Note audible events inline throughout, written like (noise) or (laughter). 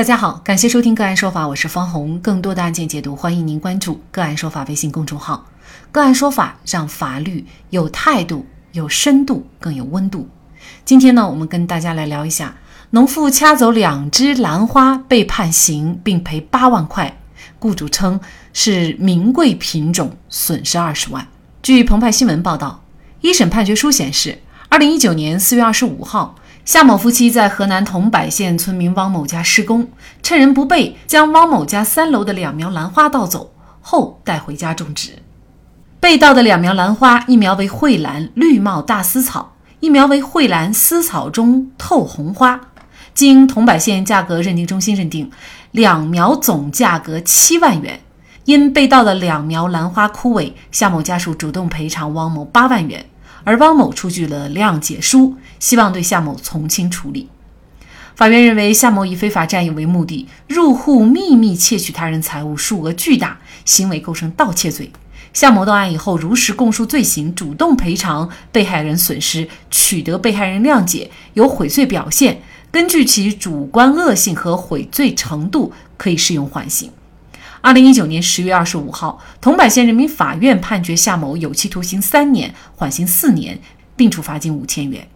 大家好，感谢收听个案说法，我是方红。更多的案件解读，欢迎您关注个案说法微信公众号。个案说法让法律有态度、有深度、更有温度。今天呢，我们跟大家来聊一下，农妇掐走两只兰花被判刑并赔八万块，雇主称是名贵品种，损失二十万。据澎湃新闻报道，一审判决书显示，二零一九年四月二十五号。夏某夫妻在河南桐柏县村民汪某家施工，趁人不备，将汪某家三楼的两苗兰花盗走后带回家种植。被盗的两苗兰花，一苗为蕙兰绿帽大丝草，一苗为蕙兰丝草中透红花。经桐柏县价格认定中心认定，两苗总价格七万元。因被盗的两苗兰花枯萎，夏某家属主动赔偿汪某八万元。而汪某出具了谅解书，希望对夏某从轻处理。法院认为，夏某以非法占有为目的，入户秘密窃取他人财物，数额巨大，行为构成盗窃罪。夏某到案以后，如实供述罪行，主动赔偿被害人损失，取得被害人谅解，有悔罪表现，根据其主观恶性和悔罪程度，可以适用缓刑。二零一九年十月二十五号，桐柏县人民法院判决夏某有期徒刑三年，缓刑四年，并处罚金五千元。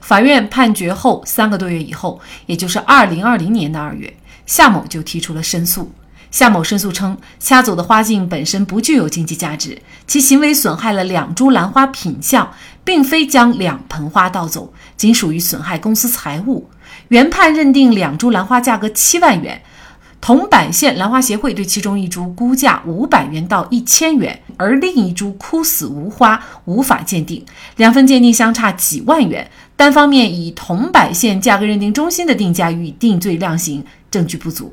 法院判决后三个多月以后，也就是二零二零年的二月，夏某就提出了申诉。夏某申诉称，掐走的花茎本身不具有经济价值，其行为损害了两株兰花品相，并非将两盆花盗走，仅属于损害公司财物。原判认定两株兰花价格七万元。桐柏县兰花协会对其中一株估价五百元到一千元，而另一株枯死无花，无法鉴定，两份鉴定相差几万元，单方面以桐柏县价格认定中心的定价予以定罪量刑，证据不足。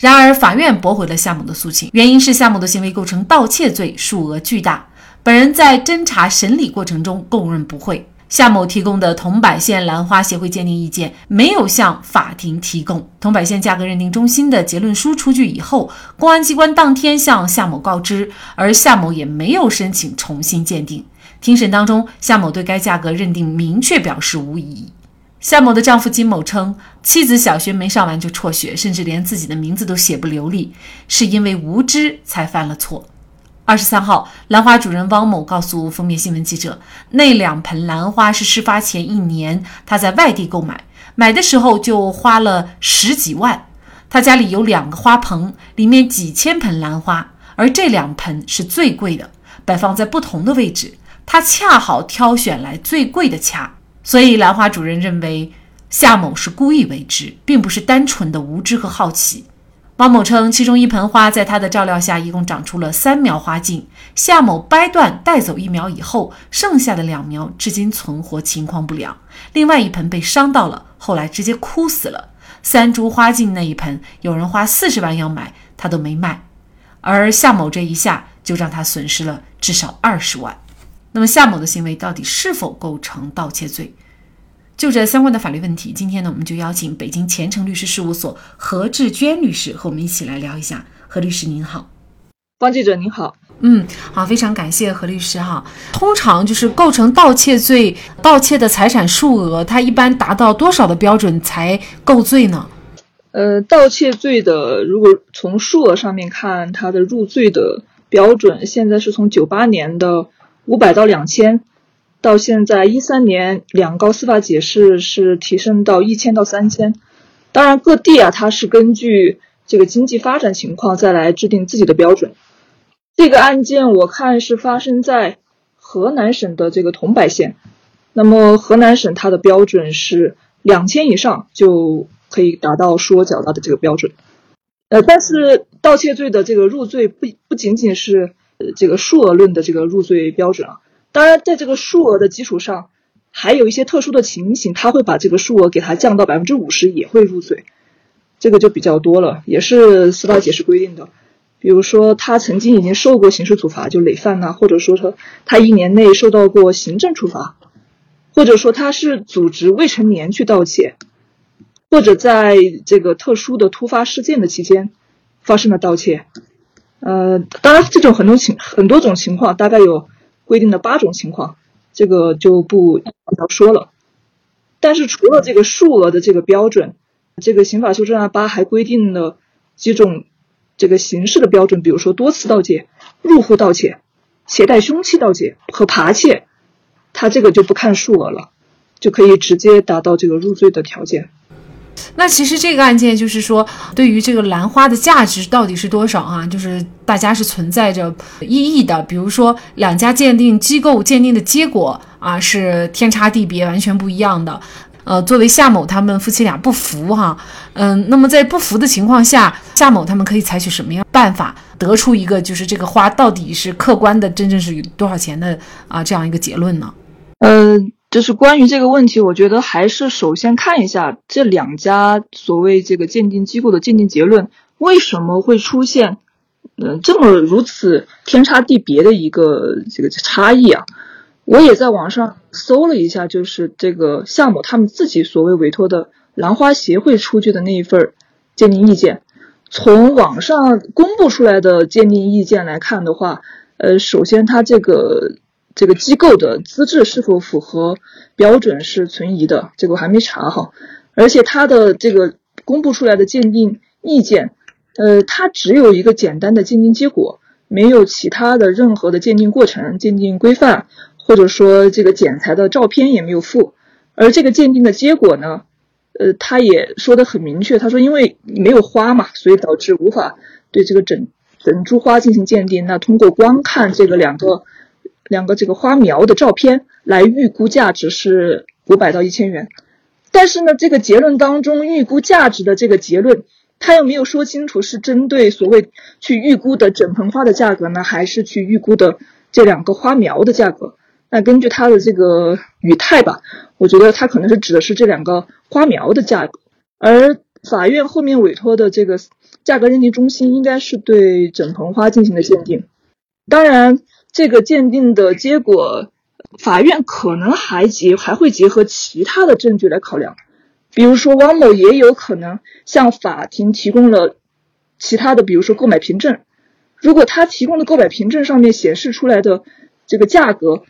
然而，法院驳回了夏某的诉请，原因是夏某的行为构成盗窃罪，数额巨大，本人在侦查审理过程中供认不讳。夏某提供的桐柏县兰花协会鉴定意见没有向法庭提供。桐柏县价格认定中心的结论书出具以后，公安机关当天向夏某告知，而夏某也没有申请重新鉴定。庭审当中，夏某对该价格认定明确表示无异议。夏某的丈夫金某称，妻子小学没上完就辍学，甚至连自己的名字都写不流利，是因为无知才犯了错。二十三号，兰花主人汪某告诉封面新闻记者，那两盆兰花是事发前一年他在外地购买，买的时候就花了十几万。他家里有两个花盆，里面几千盆兰花，而这两盆是最贵的，摆放在不同的位置，他恰好挑选来最贵的掐。所以，兰花主人认为夏某是故意为之，并不是单纯的无知和好奇。汪某称，其中一盆花在他的照料下，一共长出了三苗花茎。夏某掰断带走一苗以后，剩下的两苗至今存活，情况不良。另外一盆被伤到了，后来直接枯死了。三株花茎那一盆，有人花四十万要买，他都没卖。而夏某这一下就让他损失了至少二十万。那么夏某的行为到底是否构成盗窃罪？就这相关的法律问题，今天呢，我们就邀请北京前程律师事务所何志娟律师和我们一起来聊一下。何律师您好，方记者您好，嗯，好，非常感谢何律师哈。通常就是构成盗窃罪，盗窃的财产数额，它一般达到多少的标准才构罪呢？呃，盗窃罪的，如果从数额上面看，它的入罪的标准，现在是从九八年的五百到两千。到现在一三年，两高司法解释是提升到一千到三千。当然，各地啊，它是根据这个经济发展情况再来制定自己的标准。这个案件我看是发生在河南省的这个桐柏县。那么河南省它的标准是两千以上就可以达到说缴纳的这个标准。呃，但是盗窃罪的这个入罪不不仅仅是这个数额论的这个入罪标准啊。当然，在这个数额的基础上，还有一些特殊的情形，他会把这个数额给他降到百分之五十，也会入罪，这个就比较多了，也是司法解释规定的。比如说，他曾经已经受过刑事处罚，就累犯呐，或者说他他一年内受到过行政处罚，或者说他是组织未成年去盗窃，或者在这个特殊的突发事件的期间发生了盗窃。呃，当然，这种很多情很多种情况，大概有。规定的八种情况，这个就不要说了。但是除了这个数额的这个标准，这个刑法修正案八还规定了几种这个刑事的标准，比如说多次盗窃、入户盗窃、携带凶器盗窃和扒窃，他这个就不看数额了，就可以直接达到这个入罪的条件。那其实这个案件就是说，对于这个兰花的价值到底是多少啊？就是大家是存在着异议的。比如说，两家鉴定机构鉴定的结果啊是天差地别，完全不一样的。呃，作为夏某他们夫妻俩不服哈，嗯，那么在不服的情况下，夏某他们可以采取什么样办法，得出一个就是这个花到底是客观的，真正是多少钱的啊这样一个结论呢？嗯。就是关于这个问题，我觉得还是首先看一下这两家所谓这个鉴定机构的鉴定结论为什么会出现，嗯，这么如此天差地别的一个这个差异啊。我也在网上搜了一下，就是这个夏某他们自己所谓委托的兰花协会出具的那一份鉴定意见，从网上公布出来的鉴定意见来看的话，呃，首先他这个。这个机构的资质是否符合标准是存疑的，这个我还没查哈。而且他的这个公布出来的鉴定意见，呃，它只有一个简单的鉴定结果，没有其他的任何的鉴定过程、鉴定规范，或者说这个剪裁的照片也没有附。而这个鉴定的结果呢，呃，他也说的很明确，他说因为没有花嘛，所以导致无法对这个整整株花进行鉴定。那通过光看这个两个。两个这个花苗的照片来预估价值是五百到一千元，但是呢，这个结论当中预估价值的这个结论，他又没有说清楚是针对所谓去预估的整盆花的价格呢，还是去预估的这两个花苗的价格。那根据他的这个语态吧，我觉得他可能是指的是这两个花苗的价格，而法院后面委托的这个价格认定中心应该是对整盆花进行的鉴定，当然。这个鉴定的结果，法院可能还结还会结合其他的证据来考量，比如说汪某也有可能向法庭提供了其他的，比如说购买凭证。如果他提供的购买凭证上面显示出来的这个价格，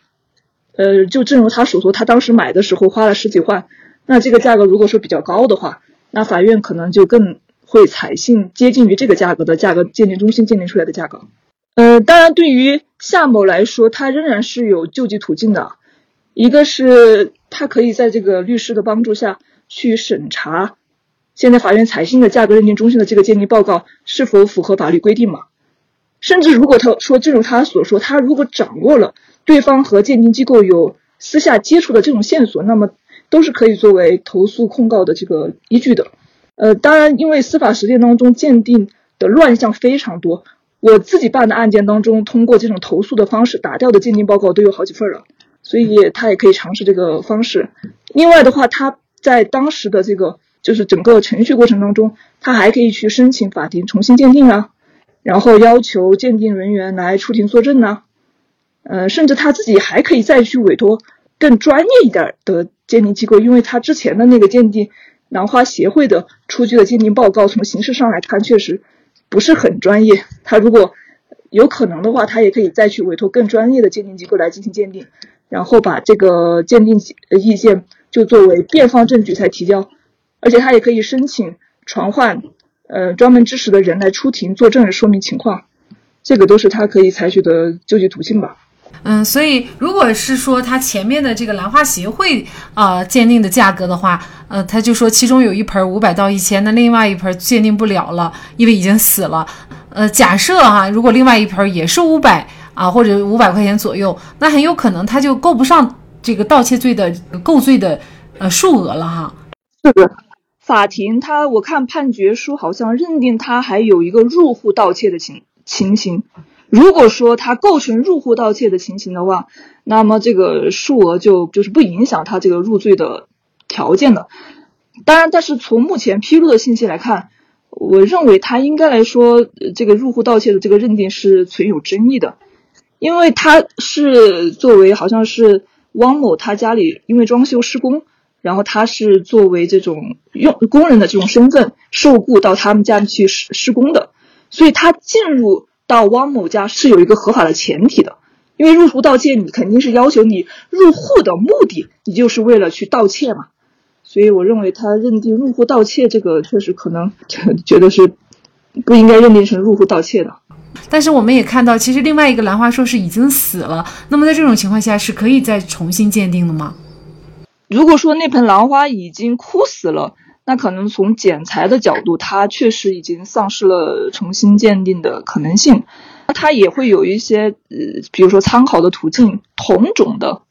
呃，就正如他所说，他当时买的时候花了十几万，那这个价格如果说比较高的话，那法院可能就更会采信接近于这个价格的价格鉴定中心鉴定出来的价格。呃，当然，对于夏某来说，他仍然是有救济途径的。一个是他可以在这个律师的帮助下去审查现在法院采信的价格认定中心的这个鉴定报告是否符合法律规定嘛。甚至如果他说，正如他所说，他如果掌握了对方和鉴定机构有私下接触的这种线索，那么都是可以作为投诉控告的这个依据的。呃，当然，因为司法实践当中鉴定的乱象非常多。我自己办的案件当中，通过这种投诉的方式打掉的鉴定报告都有好几份了，所以他也可以尝试这个方式。另外的话，他在当时的这个就是整个程序过程当中，他还可以去申请法庭重新鉴定啊，然后要求鉴定人员来出庭作证呢，呃，甚至他自己还可以再去委托更专业一点的鉴定机构，因为他之前的那个鉴定兰花协会的出具的鉴定报告，从形式上来看确实。不是很专业，他如果有可能的话，他也可以再去委托更专业的鉴定机构来进行鉴定，然后把这个鉴定意见就作为辩方证据才提交，而且他也可以申请传唤呃专门支持的人来出庭作证说明情况，这个都是他可以采取的救济途径吧。嗯，所以如果是说他前面的这个兰花协会啊鉴定的价格的话，呃，他就说其中有一盆五百到一千，那另外一盆鉴定不了了，因为已经死了。呃，假设哈，如果另外一盆也是五百啊或者五百块钱左右，那很有可能他就够不上这个盗窃罪的构罪的呃数额了哈。是的，法庭他我看判决书好像认定他还有一个入户盗窃的情情形。如果说他构成入户盗窃的情形的话，那么这个数额就就是不影响他这个入罪的条件的。当然，但是从目前披露的信息来看，我认为他应该来说，这个入户盗窃的这个认定是存有争议的，因为他是作为好像是汪某他家里因为装修施工，然后他是作为这种用工人的这种身份受雇到他们家里去施施工的，所以他进入。到汪某家是有一个合法的前提的，因为入户盗窃，你肯定是要求你入户的目的，你就是为了去盗窃嘛。所以我认为他认定入户盗窃这个确实可能 (laughs) 觉得是不应该认定成入户盗窃的。但是我们也看到，其实另外一个兰花说是已经死了。那么在这种情况下，是可以再重新鉴定的吗？如果说那盆兰花已经枯死了，那可能从剪裁的角度，它确实已经丧失了重新鉴定的可能性。那它也会有一些呃，比如说参考的途径，同种的，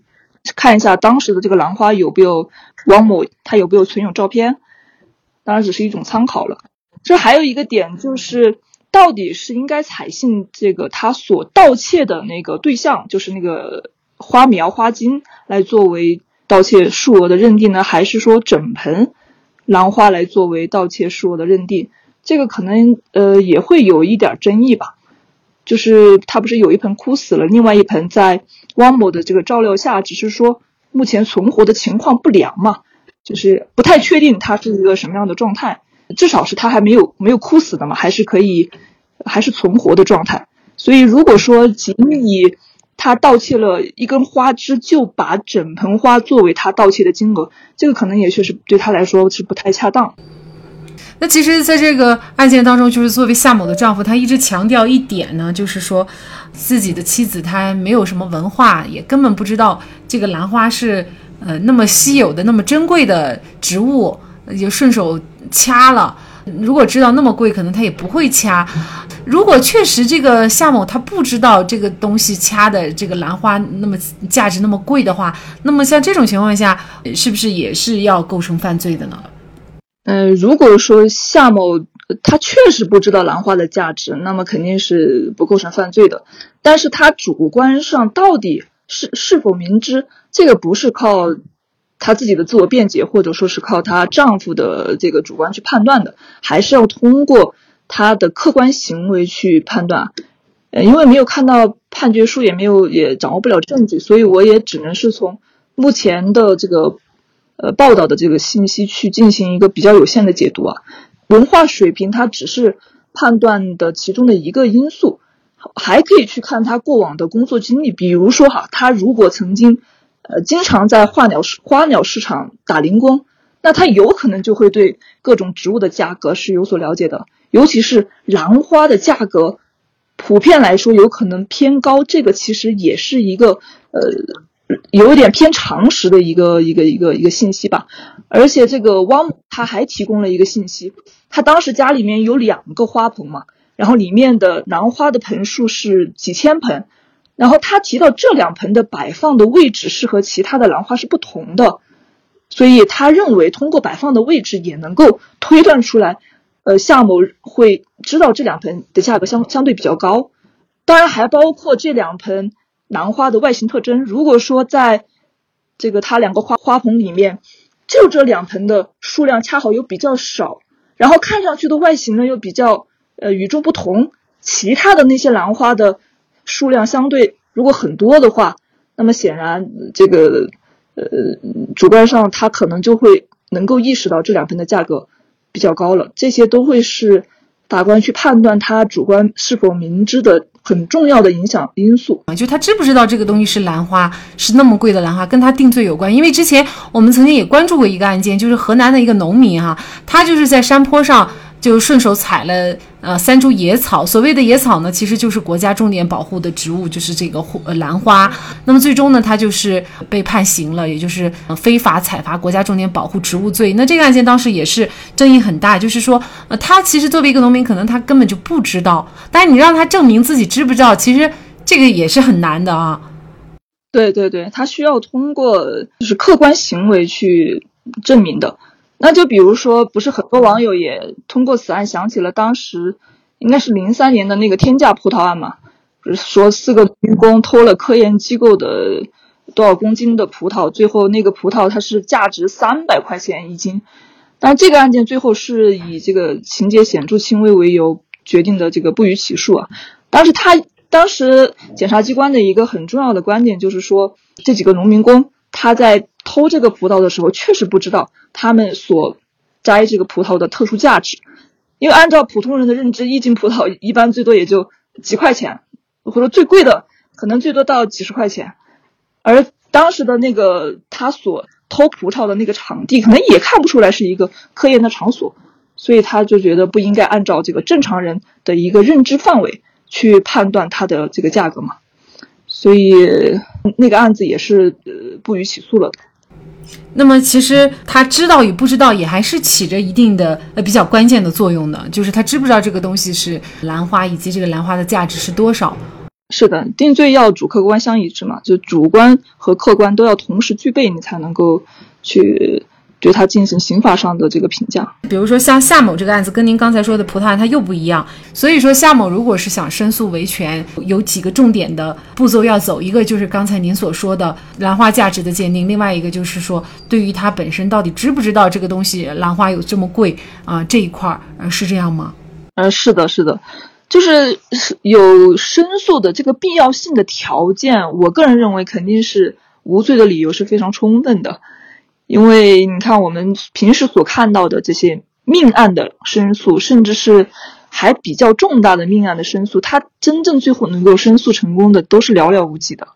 看一下当时的这个兰花有没有汪某他有没有存有照片，当然只是一种参考了。这还有一个点就是。到底是应该采信这个他所盗窃的那个对象，就是那个花苗花茎来作为盗窃数额的认定呢，还是说整盆兰花来作为盗窃数额的认定？这个可能呃也会有一点争议吧。就是他不是有一盆枯死了，另外一盆在汪某的这个照料下，只是说目前存活的情况不良嘛，就是不太确定它是一个什么样的状态。至少是他还没有没有枯死的嘛，还是可以，还是存活的状态。所以如果说仅以他盗窃了一根花枝，就把整盆花作为他盗窃的金额，这个可能也确实对他来说是不太恰当。那其实，在这个案件当中，就是作为夏某的丈夫，他一直强调一点呢，就是说自己的妻子她没有什么文化，也根本不知道这个兰花是呃那么稀有的、那么珍贵的植物。就顺手掐了。如果知道那么贵，可能他也不会掐。如果确实这个夏某他不知道这个东西掐的这个兰花那么价值那么贵的话，那么像这种情况下，是不是也是要构成犯罪的呢？嗯，如果说夏某他确实不知道兰花的价值，那么肯定是不构成犯罪的。但是他主观上到底是是否明知，这个不是靠。她自己的自我辩解，或者说是靠她丈夫的这个主观去判断的，还是要通过他的客观行为去判断。呃，因为没有看到判决书，也没有也掌握不了证据，所以我也只能是从目前的这个呃报道的这个信息去进行一个比较有限的解读啊。文化水平它只是判断的其中的一个因素，还可以去看他过往的工作经历，比如说哈，他如果曾经。呃，经常在花鸟市花鸟市场打零工，那他有可能就会对各种植物的价格是有所了解的，尤其是兰花的价格，普遍来说有可能偏高，这个其实也是一个呃，有一点偏常识的一个一个一个一个信息吧。而且这个汪他还提供了一个信息，他当时家里面有两个花盆嘛，然后里面的兰花的盆数是几千盆。然后他提到这两盆的摆放的位置是和其他的兰花是不同的，所以他认为通过摆放的位置也能够推断出来，呃，夏某会知道这两盆的价格相相对比较高。当然还包括这两盆兰花的外形特征。如果说在这个他两个花花盆里面，就这两盆的数量恰好又比较少，然后看上去的外形呢又比较呃与众不同，其他的那些兰花的。数量相对如果很多的话，那么显然这个呃主观上他可能就会能够意识到这两盆的价格比较高了，这些都会是法官去判断他主观是否明知的很重要的影响因素啊，就他知不知道这个东西是兰花，是那么贵的兰花，跟他定罪有关。因为之前我们曾经也关注过一个案件，就是河南的一个农民哈，他就是在山坡上。就顺手采了呃三株野草，所谓的野草呢，其实就是国家重点保护的植物，就是这个呃兰花。那么最终呢，他就是被判刑了，也就是非法采伐国家重点保护植物罪。那这个案件当时也是争议很大，就是说呃他其实作为一个农民，可能他根本就不知道，但是你让他证明自己知不知道，其实这个也是很难的啊。对对对，他需要通过就是客观行为去证明的。那就比如说，不是很多网友也通过此案想起了当时应该是零三年的那个天价葡萄案嘛？不是说四个民工偷了科研机构的多少公斤的葡萄，最后那个葡萄它是价值三百块钱一斤。但这个案件最后是以这个情节显著轻微为由决定的这个不予起诉啊。当时他当时检察机关的一个很重要的观点就是说，这几个农民工他在。偷这个葡萄的时候，确实不知道他们所摘这个葡萄的特殊价值，因为按照普通人的认知，一斤葡萄一般最多也就几块钱，或者最贵的可能最多到几十块钱，而当时的那个他所偷葡萄的那个场地，可能也看不出来是一个科研的场所，所以他就觉得不应该按照这个正常人的一个认知范围去判断它的这个价格嘛，所以那个案子也是呃不予起诉了。那么其实他知道与不知道也还是起着一定的呃比较关键的作用的，就是他知不知道这个东西是兰花，以及这个兰花的价值是多少。是的，定罪要主客观相一致嘛，就主观和客观都要同时具备，你才能够去。对他进行刑法上的这个评价，比如说像夏某这个案子，跟您刚才说的葡萄案它又不一样。所以说夏某如果是想申诉维权，有几个重点的步骤要走，一个就是刚才您所说的兰花价值的鉴定，另外一个就是说对于他本身到底知不知道这个东西兰花有这么贵啊这一块儿，呃是这样吗？嗯，是的，是的，就是有申诉的这个必要性的条件，我个人认为肯定是无罪的理由是非常充分的。因为你看，我们平时所看到的这些命案的申诉，甚至是还比较重大的命案的申诉，它真正最后能够申诉成功的都是寥寥无几的。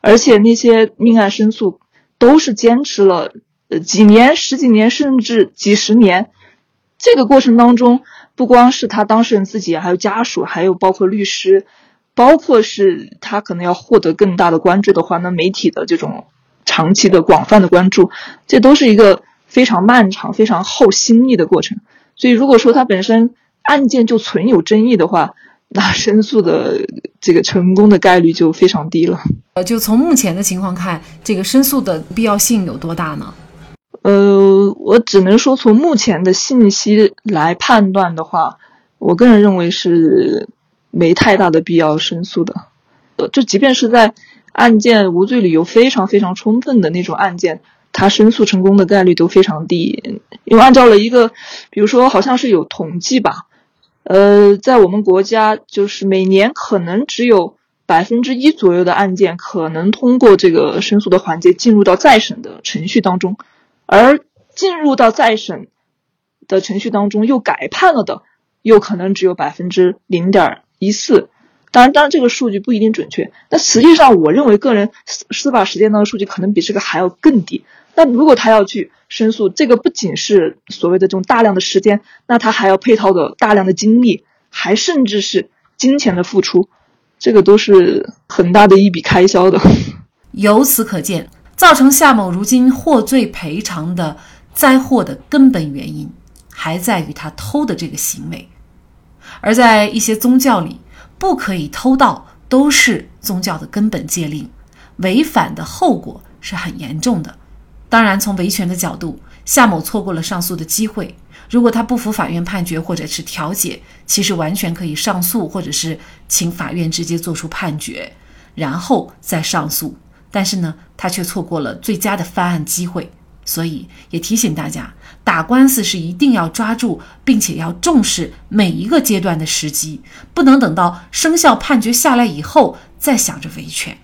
而且那些命案申诉都是坚持了呃几年、十几年，甚至几十年。这个过程当中，不光是他当事人自己，还有家属，还有包括律师，包括是他可能要获得更大的关注的话，那媒体的这种。长期的、广泛的关注，这都是一个非常漫长、非常耗心力的过程。所以，如果说它本身案件就存有争议的话，那申诉的这个成功的概率就非常低了。呃，就从目前的情况看，这个申诉的必要性有多大呢？呃，我只能说从目前的信息来判断的话，我个人认为是没太大的必要申诉的。呃，就即便是在。案件无罪理由非常非常充分的那种案件，他申诉成功的概率都非常低。因为按照了一个，比如说好像是有统计吧，呃，在我们国家就是每年可能只有百分之一左右的案件可能通过这个申诉的环节进入到再审的程序当中，而进入到再审的程序当中又改判了的，又可能只有百分之零点一四。当然，当然，这个数据不一定准确。但实际上，我认为个人司司法实践当中数据可能比这个还要更低。那如果他要去申诉，这个不仅是所谓的这种大量的时间，那他还要配套的大量的精力，还甚至是金钱的付出，这个都是很大的一笔开销的。由此可见，造成夏某如今获罪赔偿的灾祸的根本原因，还在于他偷的这个行为。而在一些宗教里，不可以偷盗，都是宗教的根本戒令，违反的后果是很严重的。当然，从维权的角度，夏某错过了上诉的机会。如果他不服法院判决或者是调解，其实完全可以上诉，或者是请法院直接做出判决，然后再上诉。但是呢，他却错过了最佳的翻案机会。所以也提醒大家，打官司是一定要抓住，并且要重视每一个阶段的时机，不能等到生效判决下来以后再想着维权。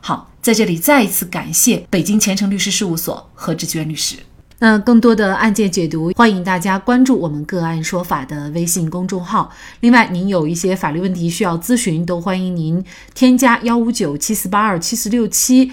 好，在这里再一次感谢北京前程律师事务所何志娟律师。那更多的案件解读，欢迎大家关注我们“个案说法”的微信公众号。另外，您有一些法律问题需要咨询，都欢迎您添加幺五九七四八二七四六七。